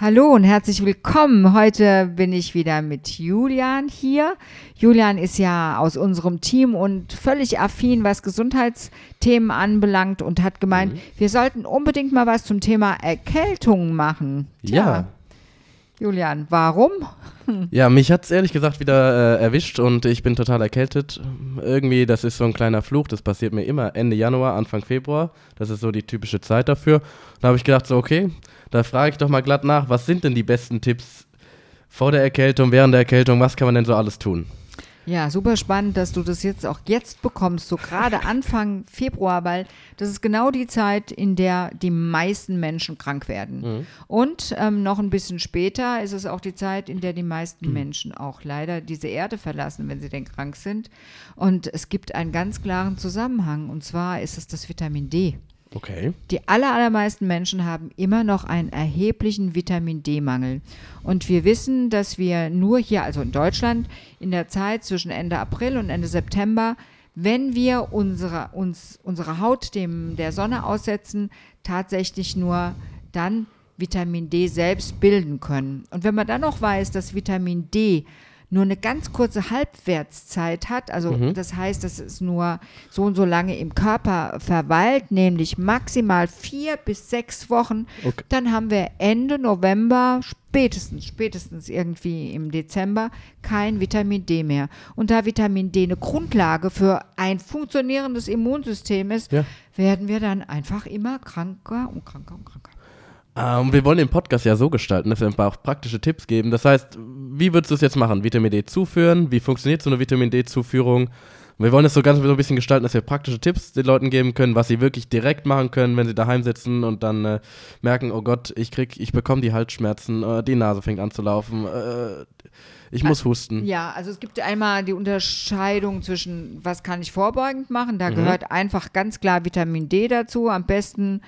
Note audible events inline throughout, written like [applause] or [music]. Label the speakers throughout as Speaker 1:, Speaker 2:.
Speaker 1: Hallo und herzlich willkommen. Heute bin ich wieder mit Julian hier. Julian ist ja aus unserem Team und völlig affin, was Gesundheitsthemen anbelangt und hat gemeint, mhm. wir sollten unbedingt mal was zum Thema Erkältung machen.
Speaker 2: Tja, ja.
Speaker 1: Julian, warum?
Speaker 2: Ja, mich hat es ehrlich gesagt wieder äh, erwischt und ich bin total erkältet. Irgendwie, das ist so ein kleiner Fluch, das passiert mir immer Ende Januar, Anfang Februar. Das ist so die typische Zeit dafür. Da habe ich gedacht, so, okay, da frage ich doch mal glatt nach, was sind denn die besten Tipps vor der Erkältung, während der Erkältung, was kann man denn so alles tun?
Speaker 1: Ja, super spannend, dass du das jetzt auch jetzt bekommst, so gerade [laughs] Anfang Februar, weil das ist genau die Zeit, in der die meisten Menschen krank werden. Mhm. Und ähm, noch ein bisschen später ist es auch die Zeit, in der die meisten mhm. Menschen auch leider diese Erde verlassen, wenn sie denn krank sind. Und es gibt einen ganz klaren Zusammenhang, und zwar ist es das Vitamin D.
Speaker 2: Okay.
Speaker 1: Die aller, allermeisten Menschen haben immer noch einen erheblichen Vitamin D-Mangel. Und wir wissen, dass wir nur hier, also in Deutschland, in der Zeit zwischen Ende April und Ende September, wenn wir unsere, uns, unsere Haut dem, der Sonne aussetzen, tatsächlich nur dann Vitamin D selbst bilden können. Und wenn man dann noch weiß, dass Vitamin D nur eine ganz kurze Halbwertszeit hat, also mhm. das heißt, dass es nur so und so lange im Körper verweilt, nämlich maximal vier bis sechs Wochen, okay. dann haben wir Ende November, spätestens, spätestens irgendwie im Dezember, kein Vitamin D mehr. Und da Vitamin D eine Grundlage für ein funktionierendes Immunsystem ist, ja. werden wir dann einfach immer kranker und kranker und kranker.
Speaker 2: Ähm, wir wollen den Podcast ja so gestalten, dass wir ein paar praktische Tipps geben. Das heißt, wie würdest du es jetzt machen? Vitamin D zuführen? Wie funktioniert so eine Vitamin D-Zuführung? Wir wollen es so ganz so ein bisschen gestalten, dass wir praktische Tipps den Leuten geben können, was sie wirklich direkt machen können, wenn sie daheim sitzen und dann äh, merken, oh Gott, ich krieg, ich bekomme die Halsschmerzen, äh, die Nase fängt an zu laufen, äh, ich muss husten.
Speaker 1: Ja, also es gibt einmal die Unterscheidung zwischen, was kann ich vorbeugend machen. Da mhm. gehört einfach ganz klar Vitamin D dazu. Am besten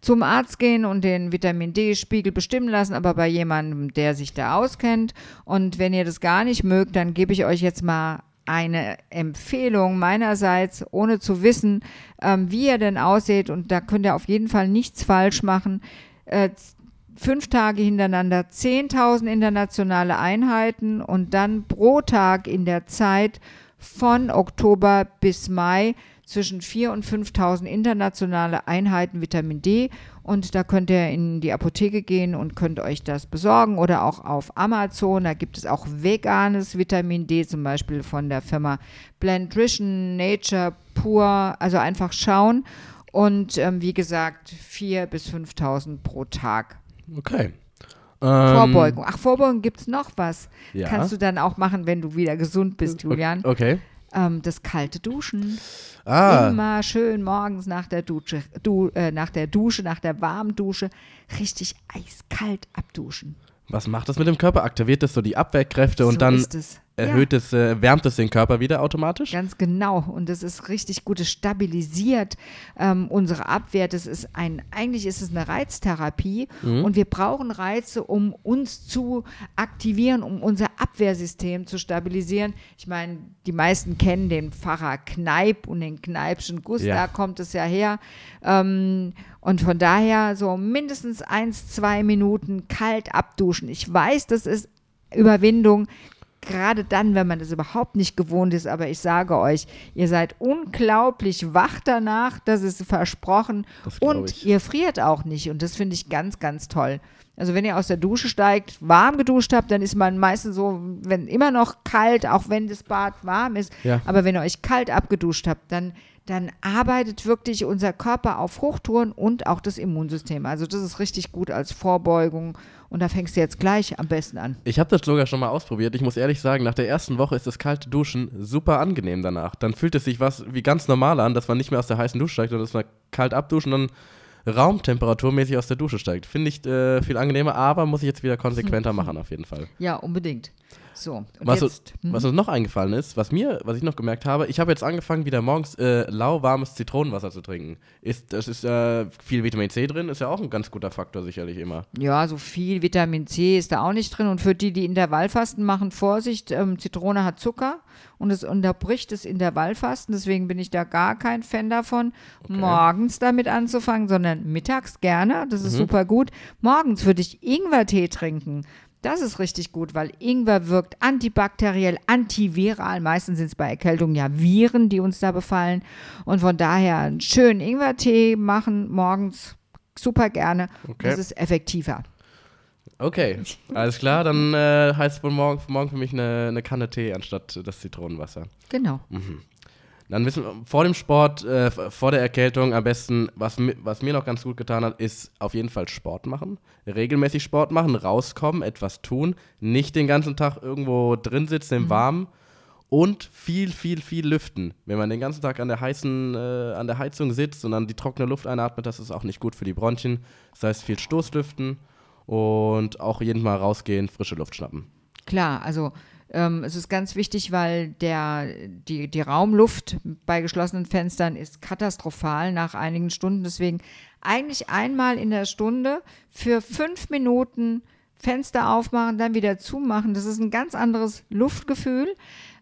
Speaker 1: zum Arzt gehen und den Vitamin D-Spiegel bestimmen lassen, aber bei jemandem, der sich da auskennt. Und wenn ihr das gar nicht mögt, dann gebe ich euch jetzt mal eine Empfehlung meinerseits, ohne zu wissen, ähm, wie ihr denn aussieht. Und da könnt ihr auf jeden Fall nichts falsch machen. Äh, fünf Tage hintereinander 10.000 internationale Einheiten und dann pro Tag in der Zeit von Oktober bis Mai zwischen 4.000 und 5.000 internationale Einheiten Vitamin D. Und da könnt ihr in die Apotheke gehen und könnt euch das besorgen oder auch auf Amazon. Da gibt es auch veganes Vitamin D, zum Beispiel von der Firma Blendrition, Nature, Pure. Also einfach schauen. Und ähm, wie gesagt, 4.000 bis 5.000 pro Tag.
Speaker 2: Okay.
Speaker 1: Vorbeugung. Ach, Vorbeugung gibt es noch was. Ja. Kannst du dann auch machen, wenn du wieder gesund bist, Julian.
Speaker 2: Okay.
Speaker 1: Ähm, das kalte Duschen. Ah. Immer schön morgens nach der Dusche, du, äh, nach der Dusche, nach der warmen Dusche, richtig eiskalt abduschen.
Speaker 2: Was macht das mit dem Körper? Aktiviert das so die Abwehrkräfte so und dann erhöht ja. es, äh, wärmt es den Körper wieder automatisch?
Speaker 1: Ganz genau. Und das ist richtig gut. Es stabilisiert ähm, unsere Abwehr. Das ist ein, eigentlich ist es eine Reiztherapie. Mhm. Und wir brauchen Reize, um uns zu aktivieren, um unser Abwehrsystem zu stabilisieren. Ich meine, die meisten kennen den Pfarrer Kneip und den Kneipschen Guss. Ja. Da kommt es ja her. Ähm, und von daher so mindestens eins, zwei Minuten kalt abduschen. Ich weiß, das ist Überwindung, gerade dann, wenn man das überhaupt nicht gewohnt ist. Aber ich sage euch, ihr seid unglaublich wach danach, das ist versprochen. Das und ihr friert auch nicht. Und das finde ich ganz, ganz toll. Also wenn ihr aus der Dusche steigt, warm geduscht habt, dann ist man meistens so, wenn immer noch kalt, auch wenn das Bad warm ist. Ja. Aber wenn ihr euch kalt abgeduscht habt, dann dann arbeitet wirklich unser Körper auf Hochtouren und auch das Immunsystem. Also das ist richtig gut als Vorbeugung und da fängst du jetzt gleich am besten an.
Speaker 2: Ich habe das sogar schon mal ausprobiert. Ich muss ehrlich sagen, nach der ersten Woche ist das kalte Duschen super angenehm danach. Dann fühlt es sich was wie ganz normal an, dass man nicht mehr aus der heißen Dusche steigt, sondern dass man kalt abduschen und dann raumtemperaturmäßig aus der Dusche steigt. Finde ich äh, viel angenehmer, aber muss ich jetzt wieder konsequenter [laughs] machen auf jeden Fall.
Speaker 1: Ja, unbedingt. So, und
Speaker 2: Was,
Speaker 1: jetzt,
Speaker 2: uns, was uns noch eingefallen ist, was mir, was ich noch gemerkt habe, ich habe jetzt angefangen, wieder morgens äh, lauwarmes Zitronenwasser zu trinken. Ist, das ist äh, viel Vitamin C drin, ist ja auch ein ganz guter Faktor sicherlich immer.
Speaker 1: Ja, so viel Vitamin C ist da auch nicht drin. Und für die, die Intervallfasten machen, Vorsicht, ähm, Zitrone hat Zucker und es unterbricht das Intervallfasten. Deswegen bin ich da gar kein Fan davon, morgens damit anzufangen, sondern mittags gerne. Das ist super gut. Morgens würde ich Ingwertee trinken. Das ist richtig gut, weil Ingwer wirkt antibakteriell, antiviral. Meistens sind es bei Erkältung ja Viren, die uns da befallen. Und von daher einen schönen Ingwertee machen morgens super gerne.
Speaker 2: Okay.
Speaker 1: Das ist effektiver.
Speaker 2: Okay, alles klar, dann äh, heißt es wohl morgen, morgen für mich eine, eine Kanne Tee anstatt das Zitronenwasser.
Speaker 1: Genau.
Speaker 2: Dann wissen wir, vor dem Sport, äh, vor der Erkältung am besten, was, was mir noch ganz gut getan hat, ist auf jeden Fall Sport machen. Regelmäßig Sport machen, rauskommen, etwas tun, nicht den ganzen Tag irgendwo drin sitzen im Warmen und viel, viel, viel lüften. Wenn man den ganzen Tag an der heißen, äh, an der Heizung sitzt und dann die trockene Luft einatmet, das ist auch nicht gut für die Bronchien. Das heißt, viel Stoßlüften und auch jeden Mal rausgehen, frische Luft schnappen.
Speaker 1: Klar, also ähm, es ist ganz wichtig, weil der, die, die Raumluft bei geschlossenen Fenstern ist katastrophal nach einigen Stunden. Deswegen eigentlich einmal in der Stunde für fünf Minuten Fenster aufmachen, dann wieder zumachen. Das ist ein ganz anderes Luftgefühl.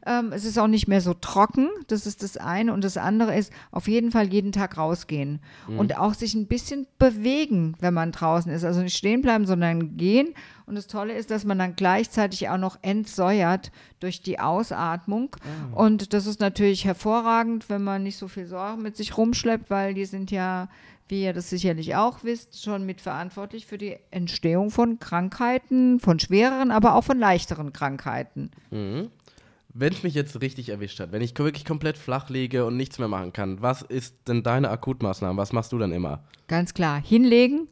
Speaker 1: Ähm, es ist auch nicht mehr so trocken. Das ist das eine. Und das andere ist auf jeden Fall jeden Tag rausgehen. Und auch sich ein bisschen bewegen, wenn man draußen ist. Also nicht stehen bleiben, sondern gehen. Und das Tolle ist, dass man dann gleichzeitig auch noch entsäuert durch die Ausatmung. Und das ist natürlich hervorragend, wenn man nicht so viel Sorgen mit sich rumschleppt, weil die sind ja, wie ihr das sicherlich auch wisst, schon mitverantwortlich für die Entstehung von Krankheiten, von schwereren, aber auch von leichteren Krankheiten.
Speaker 2: Wenn es mich jetzt richtig erwischt hat, wenn ich wirklich komplett flach liege und nichts mehr machen kann, was ist denn deine Akutmaßnahme? Was machst du dann immer?
Speaker 1: Ganz klar. Hinlegen,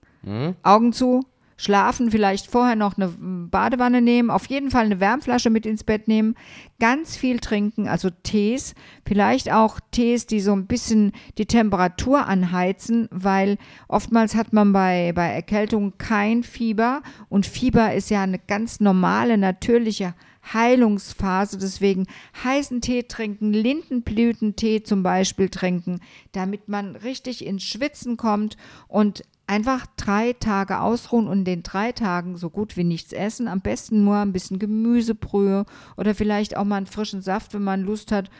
Speaker 1: Augen zu, schlafen, vielleicht vorher noch eine Badewanne nehmen, auf jeden Fall eine Wärmflasche mit ins Bett nehmen, ganz viel trinken, also Tees, vielleicht auch Tees, die so ein bisschen die Temperatur anheizen, weil oftmals hat man bei, bei Erkältung kein Fieber und Fieber ist ja eine ganz normale, natürliche Heilungsphase. Deswegen heißen Tee trinken, Lindenblütentee zum Beispiel trinken, damit man richtig ins Schwitzen kommt und einfach drei Tage ausruhen und in den drei Tagen so gut wie nichts essen. Am besten nur ein bisschen Gemüsebrühe oder vielleicht auch mal einen frischen Saft, wenn man Lust hat.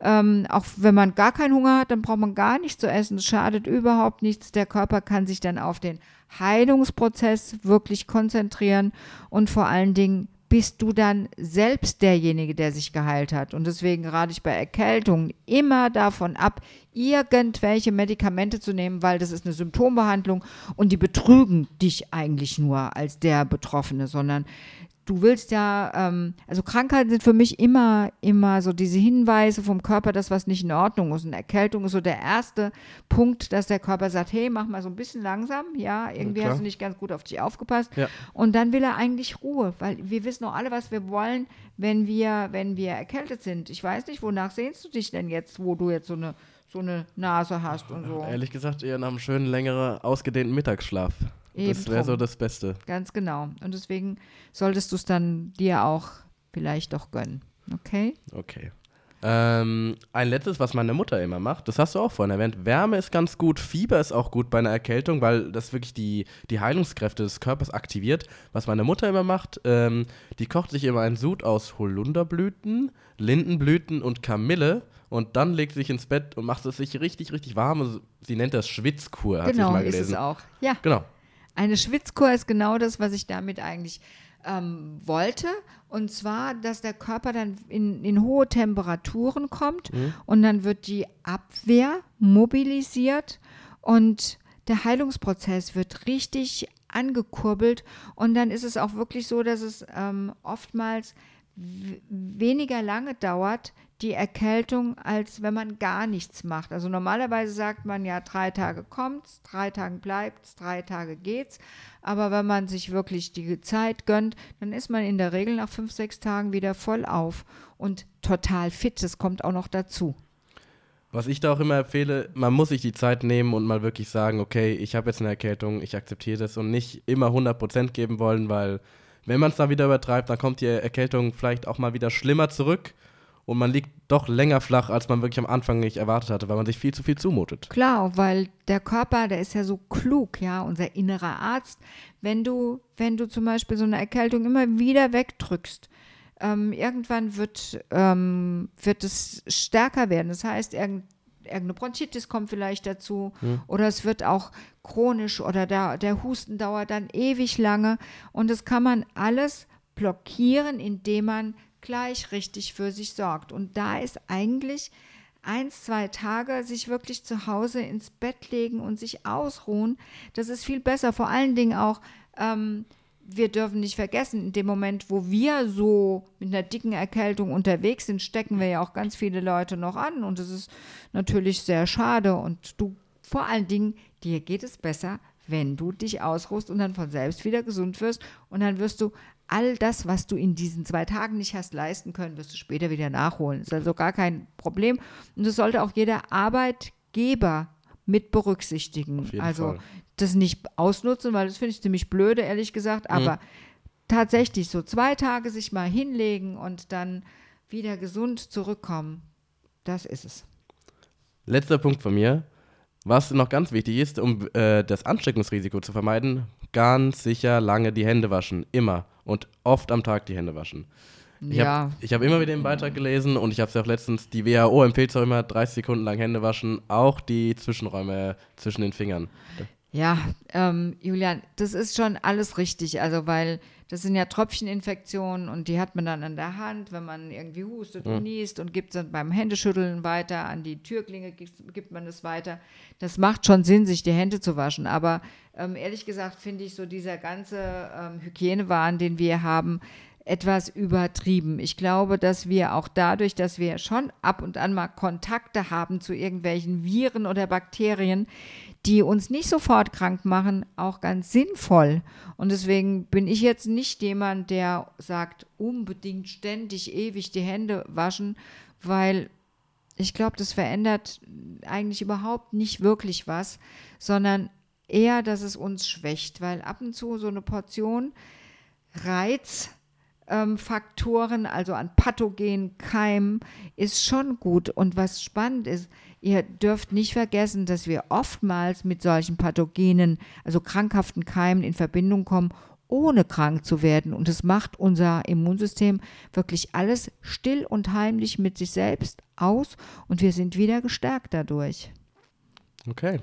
Speaker 1: Ähm, auch wenn man gar keinen Hunger hat, dann braucht man gar nichts zu essen. Es schadet überhaupt nichts. Der Körper kann sich dann auf den Heilungsprozess wirklich konzentrieren und vor allen Dingen bist du dann selbst derjenige, der sich geheilt hat. Und deswegen rate ich bei Erkältungen immer davon ab, irgendwelche Medikamente zu nehmen, weil das ist eine Symptombehandlung und die betrügen dich eigentlich nur als der Betroffene, sondern du willst ja, ähm, also Krankheiten sind für mich immer, immer so diese Hinweise vom Körper, das, was nicht in Ordnung ist. Und Erkältung ist so der erste Punkt, dass der Körper sagt, hey, mach mal so ein bisschen langsam, ja, irgendwie
Speaker 2: klar.
Speaker 1: hast du nicht ganz gut auf dich aufgepasst.
Speaker 2: Ja.
Speaker 1: Und dann will er eigentlich Ruhe, weil wir wissen auch alle, was wir wollen, wenn wir, wenn wir erkältet sind. Ich weiß nicht, wonach sehnst du dich denn jetzt, wo du jetzt so eine, so eine Nase hast und so.
Speaker 2: Ehrlich gesagt, eher nach einem schönen, längeren, ausgedehnten Mittagsschlaf. Das
Speaker 1: Eben
Speaker 2: wäre so das Beste.
Speaker 1: Ganz genau. Und deswegen solltest du es dann dir auch vielleicht doch gönnen. Okay?
Speaker 2: Okay. Ähm, ein letztes, was meine Mutter immer macht, das hast du auch vorhin erwähnt. Wärme ist ganz gut, Fieber ist auch gut bei einer Erkältung, weil das wirklich die, die Heilungskräfte des Körpers aktiviert. Was meine Mutter immer macht, ähm, die kocht sich immer einen Sud aus Holunderblüten, Lindenblüten und Kamille und dann legt sie sich ins Bett und macht es sich richtig, richtig warm. Sie nennt das Schwitzkur, hat
Speaker 1: genau,
Speaker 2: sie mal
Speaker 1: ist
Speaker 2: gelesen.
Speaker 1: es auch. Ja.
Speaker 2: Genau.
Speaker 1: Eine Schwitzkur ist genau das, was ich damit eigentlich ähm, wollte. Und zwar, dass der Körper dann in, in hohe Temperaturen kommt und dann wird die Abwehr mobilisiert und der Heilungsprozess wird richtig angekurbelt. Und dann ist es auch wirklich so, dass es ähm, oftmals weniger lange dauert, die Erkältung, als wenn man gar nichts macht. Also normalerweise sagt man ja, drei Tage kommt's, drei Tage bleibt's, drei Tage geht's. Aber wenn man sich wirklich die Zeit gönnt, dann ist man in der Regel nach fünf, sechs Tagen wieder voll auf und total fit. Das kommt auch noch dazu.
Speaker 2: Was ich da auch immer empfehle, man muss sich die Zeit nehmen und mal wirklich sagen, okay, ich habe jetzt eine Erkältung, ich akzeptiere das und nicht immer 100% geben wollen, weil wenn man es dann wieder übertreibt, dann kommt die Erkältung vielleicht auch mal wieder schlimmer zurück und man liegt doch länger flach, als man wirklich am Anfang nicht erwartet hatte, weil man sich viel zu viel zumutet.
Speaker 1: Klar, weil der Körper, der ist ja so klug, ja, unser innerer Arzt. Wenn du, wenn du zum Beispiel so eine Erkältung immer wieder wegdrückst, ähm, irgendwann wird, ähm, wird es stärker werden. Das heißt, irgend, irgendeine Bronchitis kommt vielleicht dazu hm. oder es wird auch chronisch oder der, der Husten dauert dann ewig lange und das kann man alles blockieren, indem man gleich richtig für sich sorgt. Und da ist eigentlich eins, zwei Tage sich wirklich zu Hause ins Bett legen und sich ausruhen, das ist viel besser. Vor allen Dingen auch, ähm, wir dürfen nicht vergessen, in dem Moment, wo wir so mit einer dicken Erkältung unterwegs sind, stecken wir ja auch ganz viele Leute noch an. Und das ist natürlich sehr schade. Und du, vor allen Dingen, dir geht es besser, wenn du dich ausruhst und dann von selbst wieder gesund wirst. Und dann wirst du all das, was du in diesen zwei Tagen nicht hast leisten können, wirst du später wieder nachholen. Das ist also gar kein Problem. Und das sollte auch jeder Arbeitgeber mit berücksichtigen. also Fall. das nicht ausnutzen, weil das finde ich ziemlich blöde, ehrlich gesagt. Mhm. Aber mhm. tatsächlich so zwei Tage sich mal hinlegen und dann wieder gesund zurückkommen, das ist es.
Speaker 2: Letzter Punkt von mir. Was noch ganz wichtig ist, um äh, das Ansteckungsrisiko zu vermeiden, ganz sicher lange die Hände waschen. Immer. Und oft am Tag die Hände waschen. Ich ja. habe hab immer wieder den Beitrag gelesen und ich habe es ja auch letztens, die WHO empfiehlt es auch immer, 30 Sekunden lang Hände waschen, auch die Zwischenräume zwischen den Fingern.
Speaker 1: Ja, ähm, Julian, das ist schon alles richtig. Also, weil das sind ja Tröpfcheninfektionen und die hat man dann an der Hand, wenn man irgendwie hustet und mhm. niest und gibt es dann beim Händeschütteln weiter, an die Türklinge gibt, gibt man es weiter. Das macht schon Sinn, sich die Hände zu waschen. Aber ähm, ehrlich gesagt finde ich so dieser ganze ähm, Hygienewahn, den wir haben, etwas übertrieben. Ich glaube, dass wir auch dadurch, dass wir schon ab und an mal Kontakte haben zu irgendwelchen Viren oder Bakterien, die uns nicht sofort krank machen, auch ganz sinnvoll. Und deswegen bin ich jetzt nicht jemand, der sagt, unbedingt ständig ewig die Hände waschen, weil ich glaube, das verändert eigentlich überhaupt nicht wirklich was, sondern eher, dass es uns schwächt, weil ab und zu so eine Portion Reizfaktoren, ähm, also an Pathogen, Keimen, ist schon gut. Und was spannend ist, Ihr dürft nicht vergessen, dass wir oftmals mit solchen Pathogenen, also krankhaften Keimen in Verbindung kommen, ohne krank zu werden. Und es macht unser Immunsystem wirklich alles still und heimlich mit sich selbst aus und wir sind wieder gestärkt dadurch.
Speaker 2: Okay,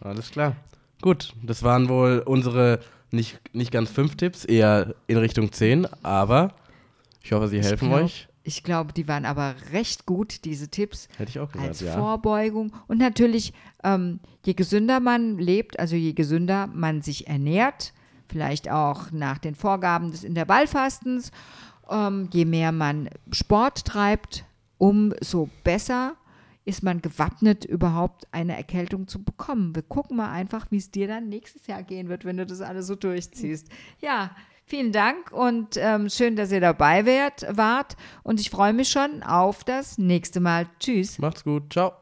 Speaker 2: alles klar. Gut, das waren wohl unsere nicht, nicht ganz fünf Tipps, eher in Richtung zehn, aber ich hoffe, sie helfen glaub, euch.
Speaker 1: Ich glaube, die waren aber recht gut, diese Tipps.
Speaker 2: Hätte ich auch gesagt,
Speaker 1: als ja. Vorbeugung. Und natürlich, ähm, je gesünder man lebt, also je gesünder man sich ernährt, vielleicht auch nach den Vorgaben des Intervallfastens, ähm, je mehr man Sport treibt, umso besser ist man gewappnet, überhaupt eine Erkältung zu bekommen. Wir gucken mal einfach, wie es dir dann nächstes Jahr gehen wird, wenn du das alles so durchziehst. Ja, Vielen Dank und ähm, schön, dass ihr dabei wärt, wart. Und ich freue mich schon auf das nächste Mal. Tschüss.
Speaker 2: Macht's gut. Ciao.